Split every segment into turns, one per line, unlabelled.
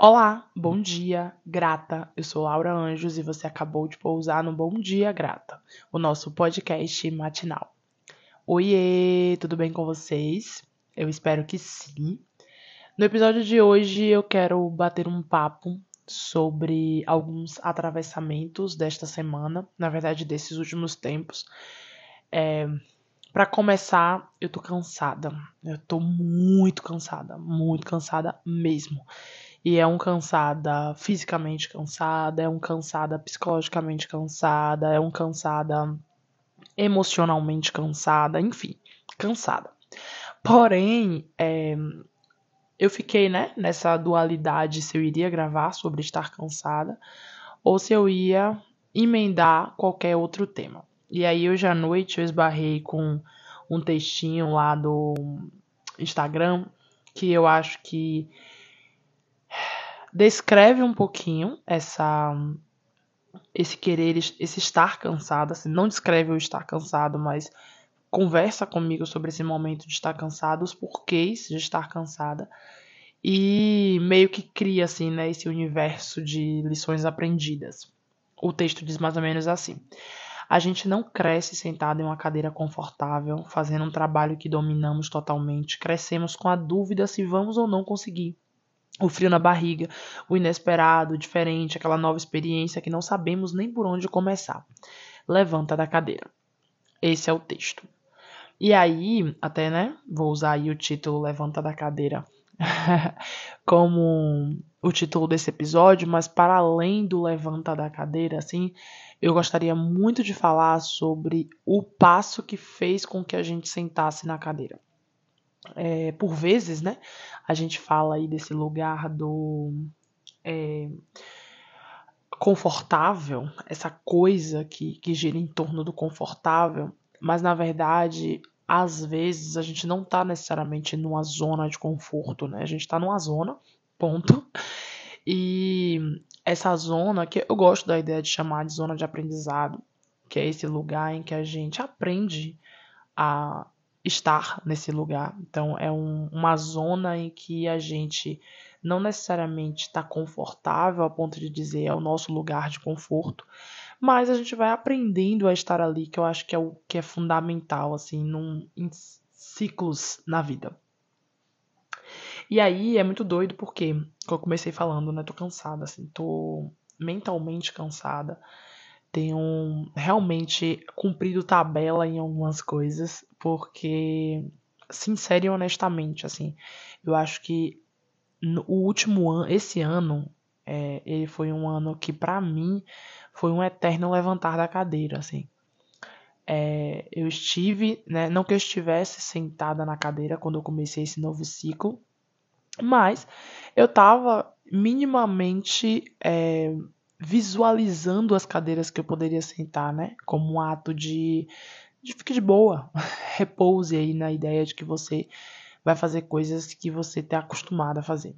Olá, bom dia, grata. Eu sou Laura Anjos e você acabou de pousar no Bom Dia Grata, o nosso podcast matinal. Oiê, tudo bem com vocês? Eu espero que sim. No episódio de hoje eu quero bater um papo sobre alguns atravessamentos desta semana, na verdade desses últimos tempos. É, para começar, eu tô cansada. Eu tô muito cansada, muito cansada mesmo. E é um cansada fisicamente cansada, é um cansada psicologicamente cansada, é um cansada emocionalmente cansada, enfim, cansada. Porém, é, eu fiquei, né, nessa dualidade se eu iria gravar sobre estar cansada ou se eu ia emendar qualquer outro tema. E aí hoje à noite eu esbarrei com um textinho lá do Instagram que eu acho que descreve um pouquinho essa esse querer, esse estar cansado, assim, não descreve o estar cansado, mas conversa comigo sobre esse momento de estar cansado, os porquês de estar cansada e meio que cria assim, né, esse universo de lições aprendidas. O texto diz mais ou menos assim: a gente não cresce sentado em uma cadeira confortável, fazendo um trabalho que dominamos totalmente. Crescemos com a dúvida se vamos ou não conseguir. O frio na barriga, o inesperado, o diferente, aquela nova experiência que não sabemos nem por onde começar. Levanta da cadeira. Esse é o texto. E aí, até, né, vou usar aí o título Levanta da cadeira como o título desse episódio, mas para além do levanta da cadeira, assim, eu gostaria muito de falar sobre o passo que fez com que a gente sentasse na cadeira. É, por vezes, né, a gente fala aí desse lugar do é, confortável, essa coisa que, que gira em torno do confortável, mas na verdade, às vezes a gente não está necessariamente numa zona de conforto, né? A gente está numa zona, ponto. E essa zona, que eu gosto da ideia de chamar de zona de aprendizado, que é esse lugar em que a gente aprende a estar nesse lugar. Então, é um, uma zona em que a gente não necessariamente está confortável a ponto de dizer é o nosso lugar de conforto, mas a gente vai aprendendo a estar ali, que eu acho que é o que é fundamental, assim, num, em ciclos na vida. E aí é muito doido porque, como eu comecei falando, né? Tô cansada, assim, tô mentalmente cansada. Tenho realmente cumprido tabela em algumas coisas, porque, sincero e honestamente, assim, eu acho que no, o último ano, esse ano, é, ele foi um ano que, para mim, foi um eterno levantar da cadeira, assim. É, eu estive, né, não que eu estivesse sentada na cadeira quando eu comecei esse novo ciclo, mas eu estava minimamente é, visualizando as cadeiras que eu poderia sentar, né? Como um ato de, de fique de boa, repouse aí na ideia de que você vai fazer coisas que você está acostumado a fazer.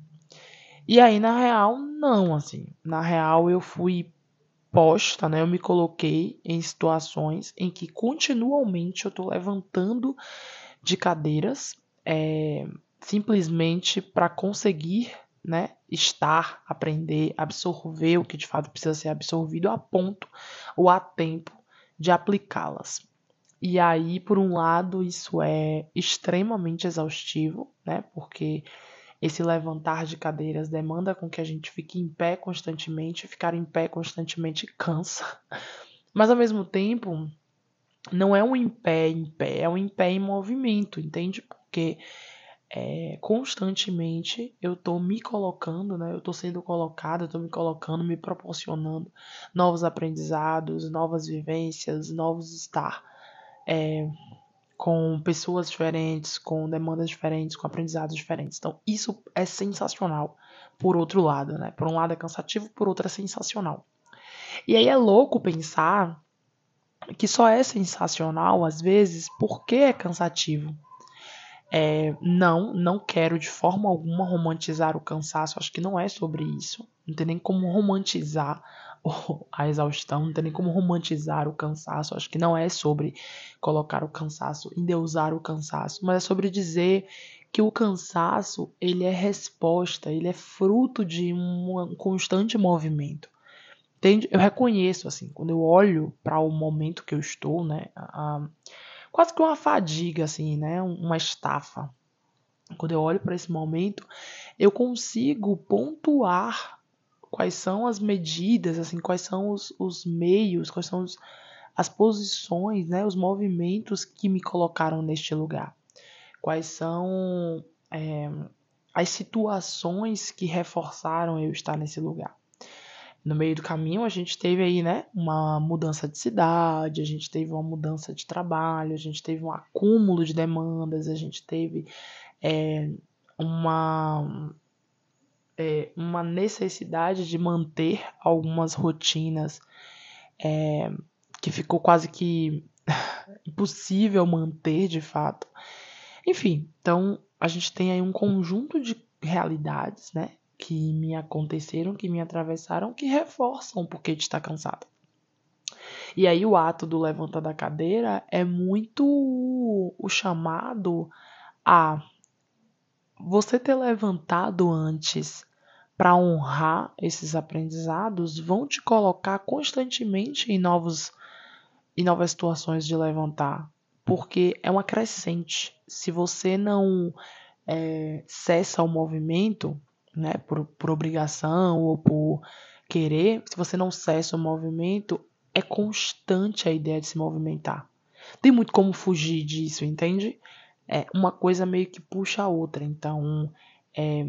E aí, na real, não, assim. Na real, eu fui posta, né? Eu me coloquei em situações em que continuamente eu estou levantando de cadeiras. É, simplesmente para conseguir né, estar, aprender, absorver o que de fato precisa ser absorvido a ponto ou a tempo de aplicá-las. E aí, por um lado, isso é extremamente exaustivo, né? Porque esse levantar de cadeiras demanda com que a gente fique em pé constantemente, ficar em pé constantemente cansa. Mas ao mesmo tempo, não é um em pé em pé, é um em pé em movimento, entende? Porque é, constantemente eu estou me colocando, né? Eu estou sendo colocada, estou me colocando, me proporcionando novos aprendizados, novas vivências, novos estar é, com pessoas diferentes, com demandas diferentes, com aprendizados diferentes. Então isso é sensacional. Por outro lado, né? Por um lado é cansativo, por outro é sensacional. E aí é louco pensar que só é sensacional às vezes porque é cansativo. É, não, não quero de forma alguma romantizar o cansaço, acho que não é sobre isso. Não tem nem como romantizar a exaustão, não tem nem como romantizar o cansaço. Acho que não é sobre colocar o cansaço, endeusar o cansaço, mas é sobre dizer que o cansaço ele é resposta, ele é fruto de um constante movimento. Eu reconheço assim, quando eu olho para o momento que eu estou, né, quase que uma fadiga assim, né, uma estafa. Quando eu olho para esse momento, eu consigo pontuar quais são as medidas, assim, quais são os, os meios, quais são os, as posições, né, os movimentos que me colocaram neste lugar. Quais são é, as situações que reforçaram eu estar nesse lugar. No meio do caminho, a gente teve aí, né, uma mudança de cidade, a gente teve uma mudança de trabalho, a gente teve um acúmulo de demandas, a gente teve é, uma é, uma necessidade de manter algumas rotinas é, que ficou quase que impossível manter de fato. Enfim, então a gente tem aí um conjunto de realidades, né, que me aconteceram, que me atravessaram, que reforçam de estar cansado. E aí o ato do levanta da cadeira é muito o chamado a você ter levantado antes para honrar esses aprendizados vão te colocar constantemente em novos em novas situações de levantar, porque é uma crescente. Se você não é, cessa o movimento, né, por, por obrigação ou por querer, se você não cessa o movimento, é constante a ideia de se movimentar. Tem muito como fugir disso, entende? É uma coisa meio que puxa a outra. Então, é,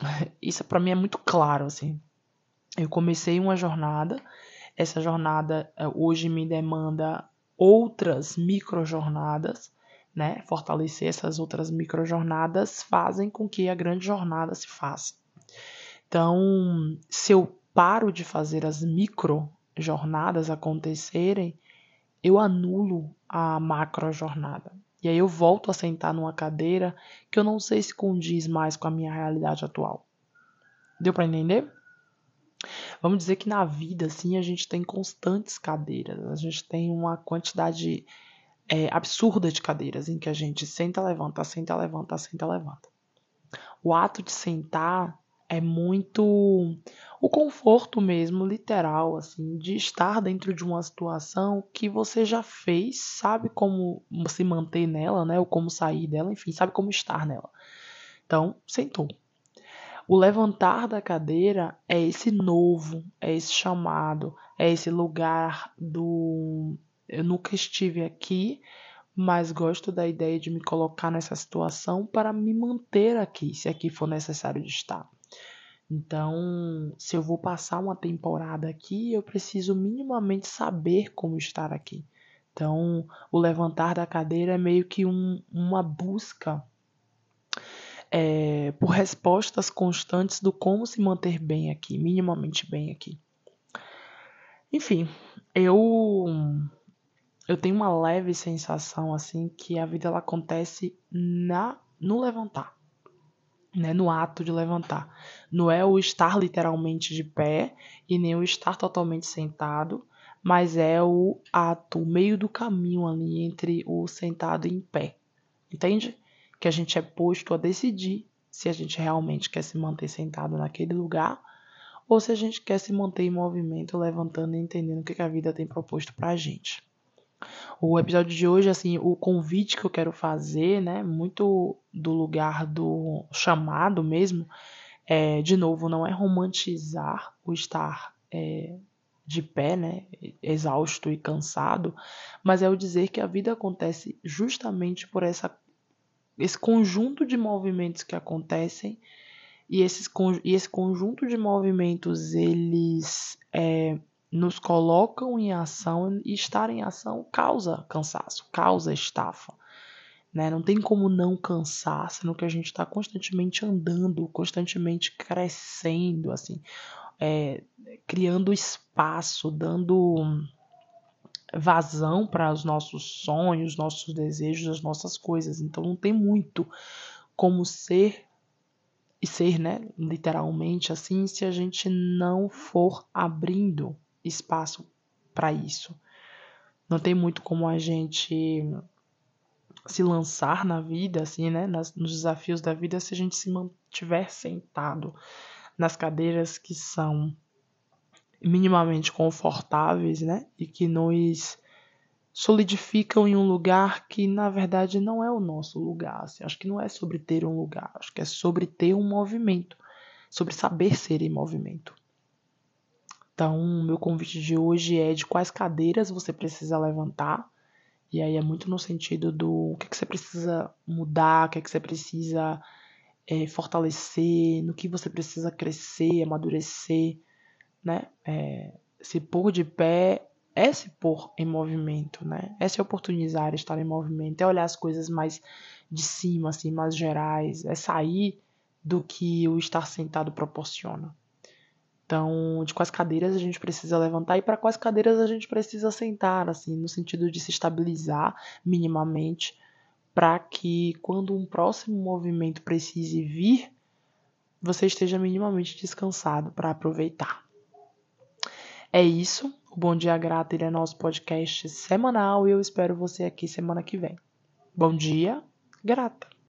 isso para mim é muito claro, assim. Eu comecei uma jornada, essa jornada é, hoje me demanda outras microjornadas, né? Fortalecer essas outras microjornadas fazem com que a grande jornada se faça. Então, se eu paro de fazer as micro jornadas acontecerem, eu anulo a macro jornada. E aí eu volto a sentar numa cadeira que eu não sei se condiz mais com a minha realidade atual. Deu para entender? Vamos dizer que na vida, assim, a gente tem constantes cadeiras. A gente tem uma quantidade é, absurda de cadeiras em que a gente senta, levanta, senta, levanta, senta, levanta. O ato de sentar é muito o conforto mesmo, literal, assim, de estar dentro de uma situação que você já fez, sabe como se manter nela, né, ou como sair dela, enfim, sabe como estar nela. Então, sentou. O levantar da cadeira é esse novo, é esse chamado, é esse lugar do eu nunca estive aqui, mas gosto da ideia de me colocar nessa situação para me manter aqui, se aqui for necessário de estar. Então, se eu vou passar uma temporada aqui, eu preciso minimamente saber como estar aqui. Então, o levantar da cadeira é meio que um, uma busca é, por respostas constantes do como se manter bem aqui, minimamente bem aqui. Enfim, eu eu tenho uma leve sensação assim que a vida ela acontece na no levantar né, no ato de levantar. Não é o estar literalmente de pé e nem o estar totalmente sentado, mas é o ato, o meio do caminho ali entre o sentado e em pé. Entende? Que a gente é posto a decidir se a gente realmente quer se manter sentado naquele lugar ou se a gente quer se manter em movimento, levantando e entendendo o que a vida tem proposto pra gente. O episódio de hoje, assim, o convite que eu quero fazer, né, muito do lugar do chamado mesmo, é, de novo, não é romantizar o estar é, de pé, né, exausto e cansado, mas é o dizer que a vida acontece justamente por essa, esse conjunto de movimentos que acontecem e, esses, e esse conjunto de movimentos, eles é, nos colocam em ação e estar em ação causa cansaço, causa estafa. Né? Não tem como não cansar, sendo que a gente está constantemente andando, constantemente crescendo, assim, é, criando espaço, dando vazão para os nossos sonhos, nossos desejos, as nossas coisas. Então não tem muito como ser e ser, né, literalmente assim, se a gente não for abrindo espaço para isso. Não tem muito como a gente se lançar na vida, assim, né, nas, nos desafios da vida, se a gente se mantiver sentado nas cadeiras que são minimamente confortáveis, né, e que nos solidificam em um lugar que na verdade não é o nosso lugar. Assim. Acho que não é sobre ter um lugar, acho que é sobre ter um movimento, sobre saber ser em movimento. Então, meu convite de hoje é de quais cadeiras você precisa levantar. E aí é muito no sentido do o que, é que você precisa mudar, o que, é que você precisa é, fortalecer, no que você precisa crescer, amadurecer, né? É, se pôr de pé é se pôr em movimento, né? É se oportunizar, estar em movimento, é olhar as coisas mais de cima, assim, mais gerais, é sair do que o estar sentado proporciona. Então, de quais cadeiras a gente precisa levantar e para quais cadeiras a gente precisa sentar, assim, no sentido de se estabilizar minimamente, para que quando um próximo movimento precise vir, você esteja minimamente descansado para aproveitar. É isso. O Bom Dia Grata ele é nosso podcast semanal e eu espero você aqui semana que vem. Bom dia, grata!